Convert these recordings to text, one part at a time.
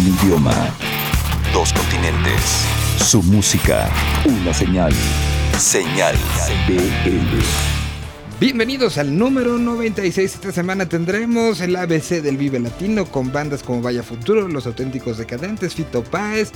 Un idioma. Dos continentes. Su música. Una señal. Señal BL. Bienvenidos al número 96. Esta semana tendremos el ABC del Vive Latino con bandas como Vaya Futuro, Los Auténticos Decadentes, Fito Páez.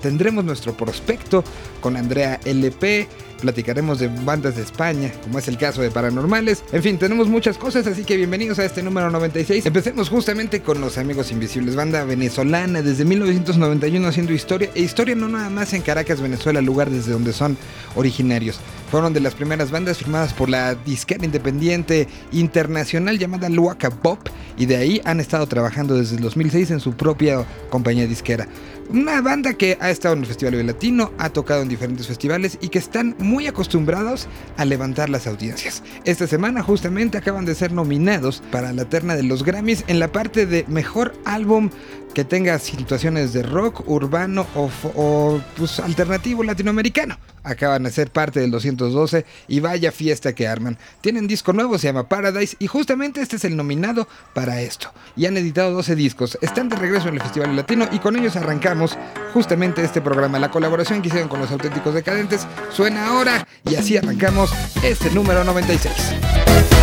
Tendremos nuestro prospecto con Andrea LP, platicaremos de bandas de España, como es el caso de Paranormales. En fin, tenemos muchas cosas, así que bienvenidos a este número 96. Empecemos justamente con Los Amigos Invisibles, banda venezolana desde 1991 haciendo historia, e historia no nada más en Caracas, Venezuela, lugar desde donde son originarios. Fueron de las primeras bandas firmadas por la disquera independiente internacional llamada Luaca Pop y de ahí han estado trabajando desde el 2006 en su propia compañía disquera. Una banda que ha estado en el Festival Latino, ha tocado en diferentes festivales y que están muy acostumbrados a levantar las audiencias. Esta semana justamente acaban de ser nominados para la terna de los Grammys en la parte de mejor álbum que tenga situaciones de rock, urbano o, pues, alternativo latinoamericano. Acaban de ser parte del 212 y vaya fiesta que arman. Tienen disco nuevo, se llama Paradise y justamente este es el nominado para esto. Y han editado 12 discos. Están de regreso en el Festival Latino y con ellos arrancamos justamente este programa. La colaboración que hicieron con los auténticos decadentes suena ahora y así arrancamos este número 96.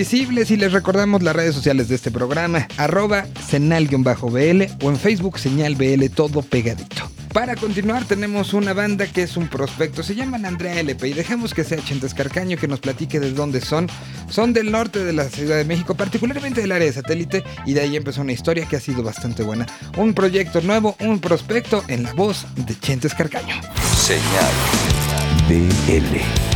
Invisibles y les recordamos las redes sociales de este programa, arroba senal-bl o en Facebook señal BL todo pegadito. Para continuar tenemos una banda que es un prospecto, se llaman Andrea LP y dejamos que sea Chentes Carcaño que nos platique de dónde son. Son del norte de la Ciudad de México, particularmente del área de satélite y de ahí empezó una historia que ha sido bastante buena. Un proyecto nuevo, un prospecto en la voz de Chentes Carcaño. Señal BL.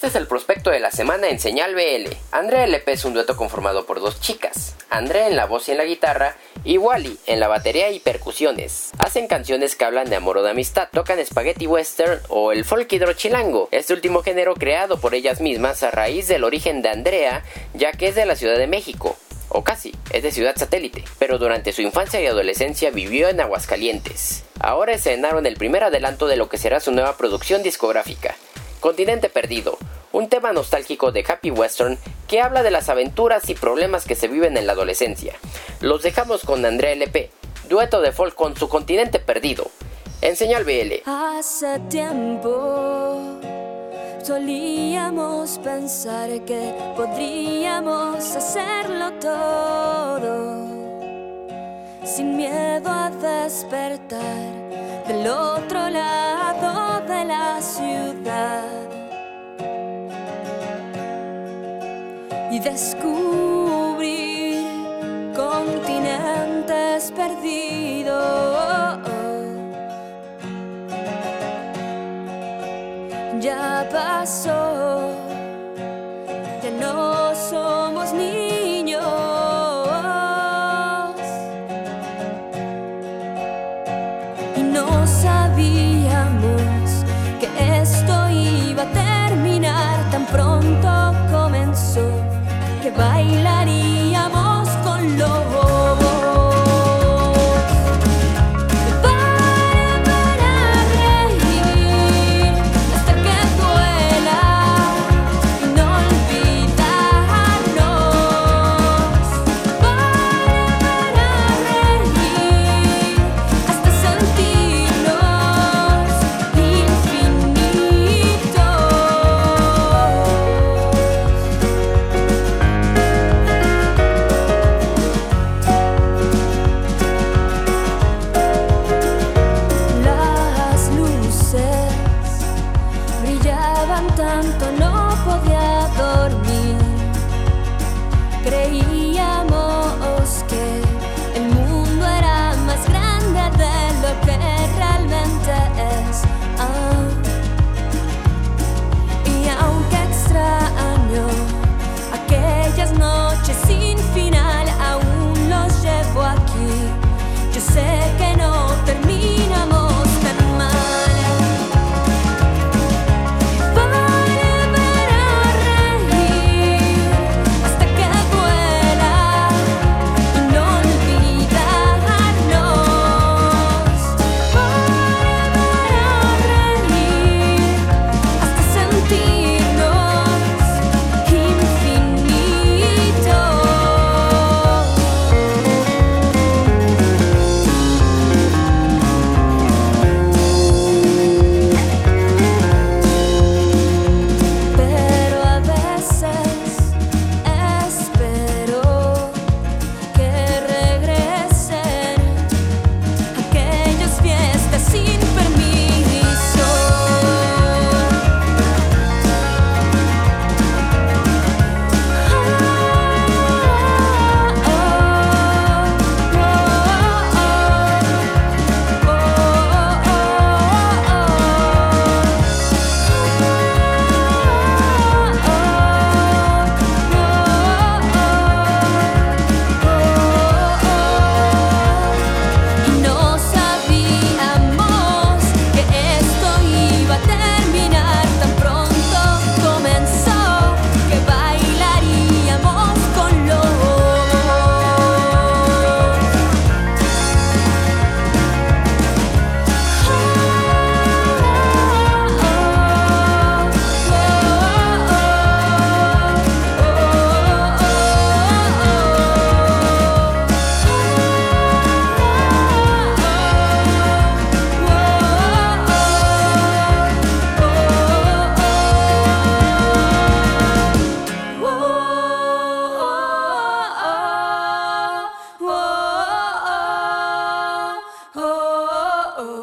Este es el prospecto de la semana en Señal BL. Andrea LP es un dueto conformado por dos chicas, Andrea en la voz y en la guitarra y Wally en la batería y percusiones. Hacen canciones que hablan de amor o de amistad, tocan spaghetti western o el folk hidrochilango, este último género creado por ellas mismas a raíz del origen de Andrea, ya que es de la Ciudad de México o casi, es de ciudad satélite, pero durante su infancia y adolescencia vivió en Aguascalientes. Ahora escenaron el primer adelanto de lo que será su nueva producción discográfica, Continente Perdido, un tema nostálgico de Happy Western que habla de las aventuras y problemas que se viven en la adolescencia. Los dejamos con Andrea LP, dueto de folk con su Continente Perdido. En señal BL. Hace tiempo solíamos pensar que podríamos hacerlo todo sin miedo a despertar del otro lado de la ciudad descubrir continentes perdidos. Ya pasó,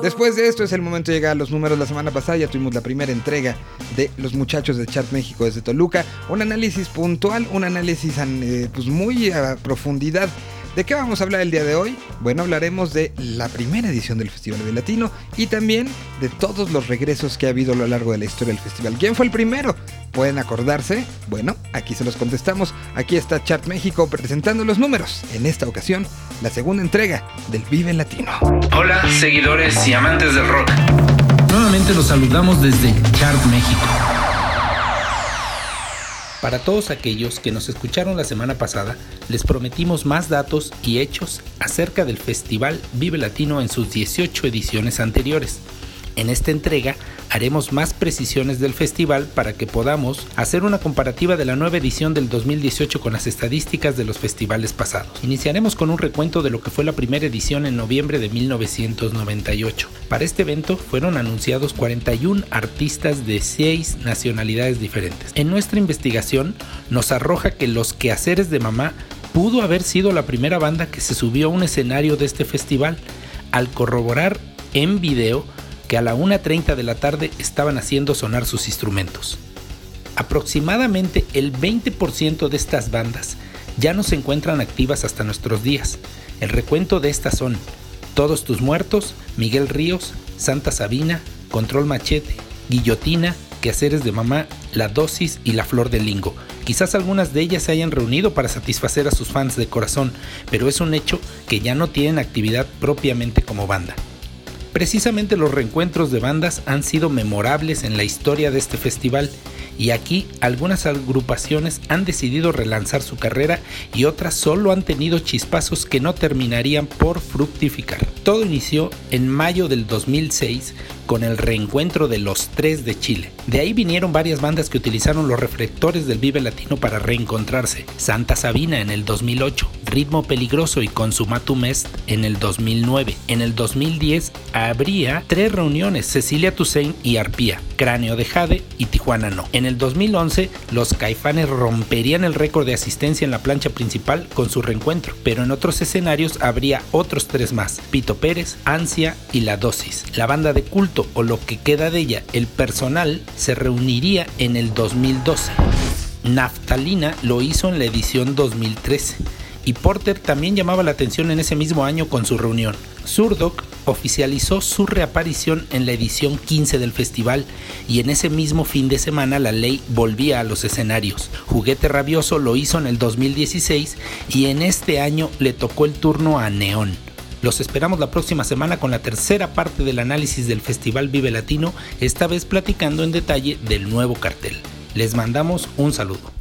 Después de esto es el momento de llegar a los números. La semana pasada ya tuvimos la primera entrega de los muchachos de Chart México desde Toluca. Un análisis puntual, un análisis eh, pues muy a profundidad ¿De qué vamos a hablar el día de hoy? Bueno, hablaremos de la primera edición del Festival de Latino y también de todos los regresos que ha habido a lo largo de la historia del festival. ¿Quién fue el primero? ¿Pueden acordarse? Bueno, aquí se los contestamos. Aquí está Chart México presentando los números. En esta ocasión, la segunda entrega del Vive Latino. Hola, seguidores y amantes del rock. Nuevamente los saludamos desde Chart México para todos aquellos que nos escucharon la semana pasada, les prometimos más datos y hechos acerca del Festival Vive Latino en sus 18 ediciones anteriores. En esta entrega haremos más precisiones del festival para que podamos hacer una comparativa de la nueva edición del 2018 con las estadísticas de los festivales pasados. Iniciaremos con un recuento de lo que fue la primera edición en noviembre de 1998. Para este evento fueron anunciados 41 artistas de 6 nacionalidades diferentes. En nuestra investigación nos arroja que Los Quehaceres de Mamá pudo haber sido la primera banda que se subió a un escenario de este festival al corroborar en video que a la 1.30 de la tarde estaban haciendo sonar sus instrumentos. Aproximadamente el 20% de estas bandas ya no se encuentran activas hasta nuestros días. El recuento de estas son Todos tus muertos, Miguel Ríos, Santa Sabina, Control Machete, Guillotina, Quehaceres de Mamá, La Dosis y La Flor del Lingo. Quizás algunas de ellas se hayan reunido para satisfacer a sus fans de corazón, pero es un hecho que ya no tienen actividad propiamente como banda. Precisamente los reencuentros de bandas han sido memorables en la historia de este festival y aquí algunas agrupaciones han decidido relanzar su carrera y otras solo han tenido chispazos que no terminarían por fructificar. Todo inició en mayo del 2006 con el reencuentro de los tres de Chile. De ahí vinieron varias bandas que utilizaron los reflectores del Vive Latino para reencontrarse. Santa Sabina en el 2008, Ritmo Peligroso y Consumatum Est en el 2009. En el 2010 habría tres reuniones, Cecilia Toussaint y Arpía, Cráneo de Jade y Tijuana No. En el 2011 los Caifanes romperían el récord de asistencia en la plancha principal con su reencuentro, pero en otros escenarios habría otros tres más, Pito Pérez, Ansia y La Dosis. La banda de culto o lo que queda de ella, el personal, se reuniría en el 2012. Naftalina lo hizo en la edición 2013 y Porter también llamaba la atención en ese mismo año con su reunión. Surdoc oficializó su reaparición en la edición 15 del festival y en ese mismo fin de semana la ley volvía a los escenarios. Juguete Rabioso lo hizo en el 2016 y en este año le tocó el turno a Neón. Los esperamos la próxima semana con la tercera parte del análisis del Festival Vive Latino, esta vez platicando en detalle del nuevo cartel. Les mandamos un saludo.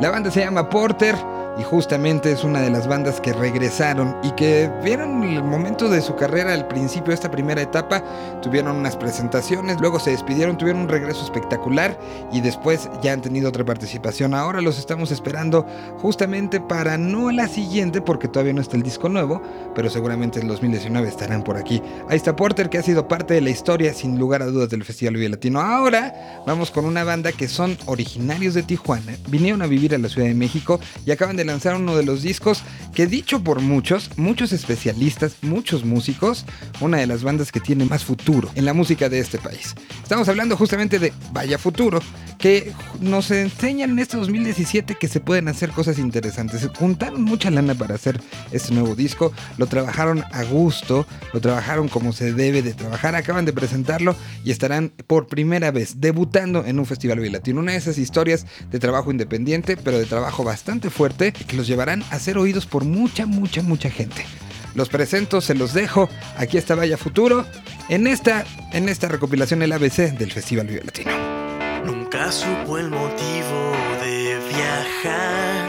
La banda se llama Porter y justamente es una de las bandas que regresaron y que vieron el momento de su carrera al principio esta primera etapa, tuvieron unas presentaciones, luego se despidieron, tuvieron un regreso espectacular y después ya han tenido otra participación. Ahora los estamos esperando justamente para no la siguiente porque todavía no está el disco nuevo, pero seguramente en 2019 estarán por aquí. Ahí está Porter que ha sido parte de la historia sin lugar a dudas del Festival Vive Latino. Ahora vamos con una banda que son originarios de Tijuana, vinieron a vivir a la Ciudad de México y acaban de lanzar uno de los discos que dicho por muchos, muchos especialistas, muchos músicos, una de las bandas que tiene más futuro en la música de este país. Estamos hablando justamente de Vaya Futuro, que nos enseñan en este 2017 que se pueden hacer cosas interesantes. Juntaron mucha lana para hacer este nuevo disco, lo trabajaron a gusto, lo trabajaron como se debe de trabajar, acaban de presentarlo y estarán por primera vez debutando en un festival latino. Una de esas historias de trabajo independiente, pero de trabajo bastante fuerte, que los llevarán a ser oídos por mucha, mucha, mucha gente. Los presento, se los dejo. Aquí está Vaya Futuro en esta, en esta recopilación el ABC del Festival Vive Latino. Nunca supo el motivo de viajar,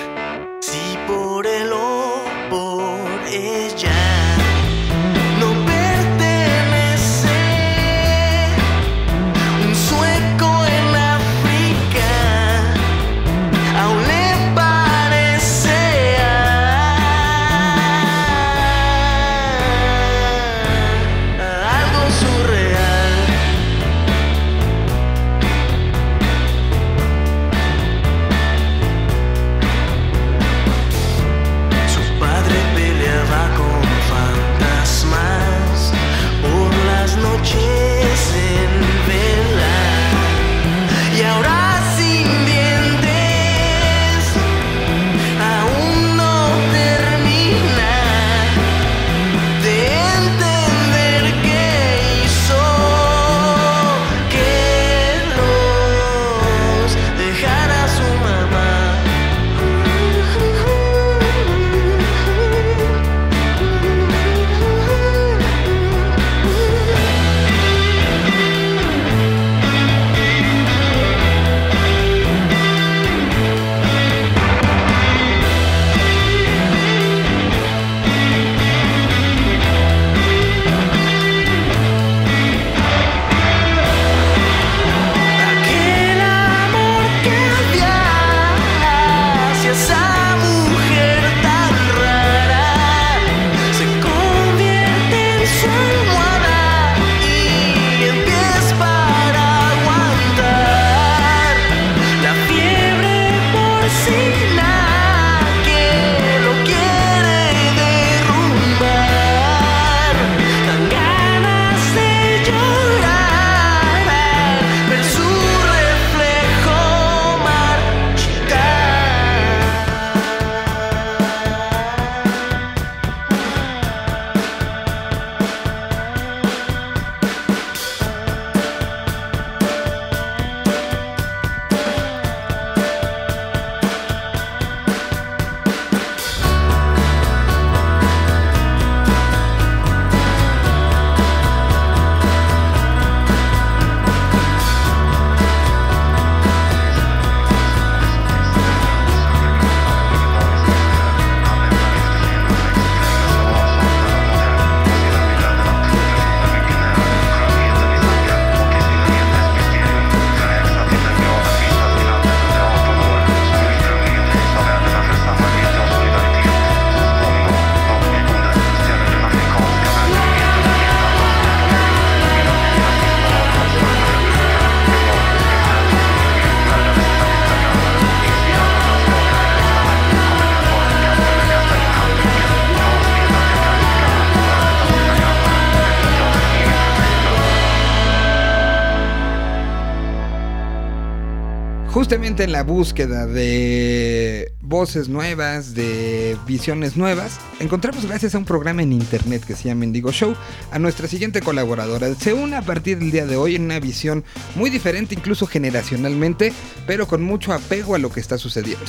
Justamente en la búsqueda de voces nuevas, de visiones nuevas, encontramos gracias a un programa en internet que se llama Indigo Show a nuestra siguiente colaboradora. Se une a partir del día de hoy en una visión muy diferente, incluso generacionalmente, pero con mucho apego a lo que está sucediendo.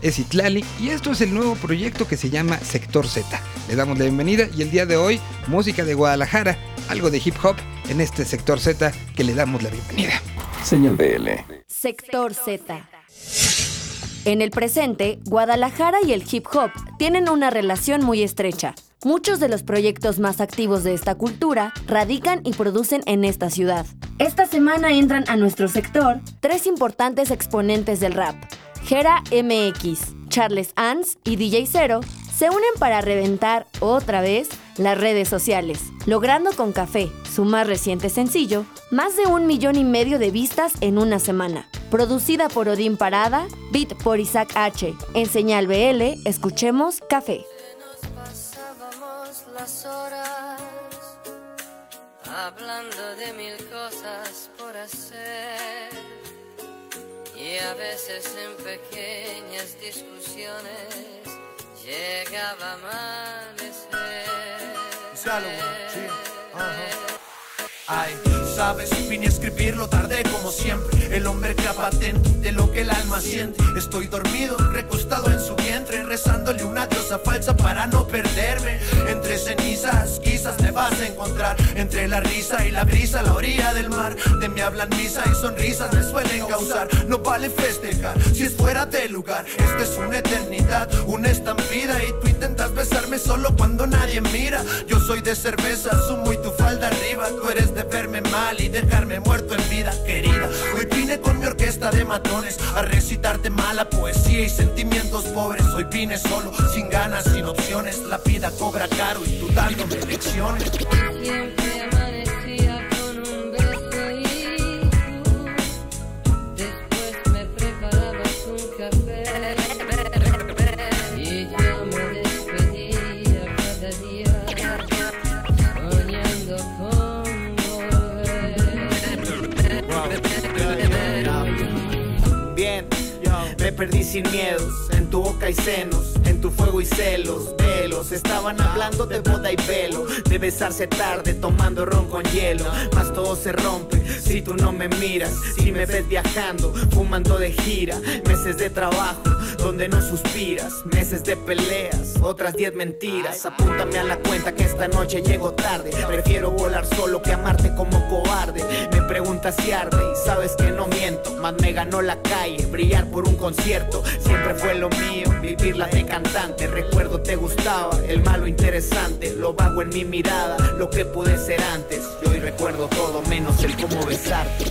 Es Itlali y esto es el nuevo proyecto que se llama Sector Z. Le damos la bienvenida y el día de hoy, música de Guadalajara, algo de hip hop en este Sector Z que le damos la bienvenida. Señal BL. Sector Z. En el presente, Guadalajara y el hip hop tienen una relación muy estrecha. Muchos de los proyectos más activos de esta cultura radican y producen en esta ciudad. Esta semana entran a nuestro sector tres importantes exponentes del rap. Gera MX, Charles Ans y DJ Zero se unen para reventar otra vez las redes sociales, logrando con Café, su más reciente sencillo, más de un millón y medio de vistas en una semana. Producida por Odín Parada, beat por Isaac H. En señal BL, escuchemos Café. Pasábamos las horas hablando de mil cosas por hacer y a veces en pequeñas discusiones llegaba a amanecer. Ay, sabes, vine a escribirlo tarde como siempre. El hombre que patente de lo que el alma siente. Estoy dormido, recostado en su vientre, rezándole una diosa falsa para no perderme. Entre cenizas, quizás me vas a encontrar. Entre la risa y la brisa, la orilla del mar. De mí hablan misa y sonrisas me suelen causar. No vale festejar si es fuera de lugar. Esta es una eternidad, una estampida. Y tú intentas besarme solo cuando nadie mira. Yo soy de cerveza, sumo y tu falda arriba. Tú eres de verme y dejarme muerto en vida, querida. Hoy vine con mi orquesta de matones a recitarte mala poesía y sentimientos pobres. Hoy vine solo, sin ganas, sin opciones. La vida cobra caro y tú dándome lecciones. Perdí sin miedos, en tu boca y senos, en tu fuego y celos, velos, estaban hablando de boda y velo, de besarse tarde tomando ron con hielo, mas todo se rompe si tú no me miras, si me ves viajando, fumando de gira, meses de trabajo, donde no suspiras, meses de peleas, otras diez mentiras, apúntame a la cuenta que esta noche llego tarde, prefiero volar solo que amarte como cobarde, me preguntas si arde y sabes que no miento, más me ganó la calle, brillar por un concierto, siempre fue lo mío, vivirla de cantante, recuerdo te gustaba, el malo interesante, lo vago en mi mirada, lo que pude ser antes, y hoy recuerdo todo menos el cómo besarte.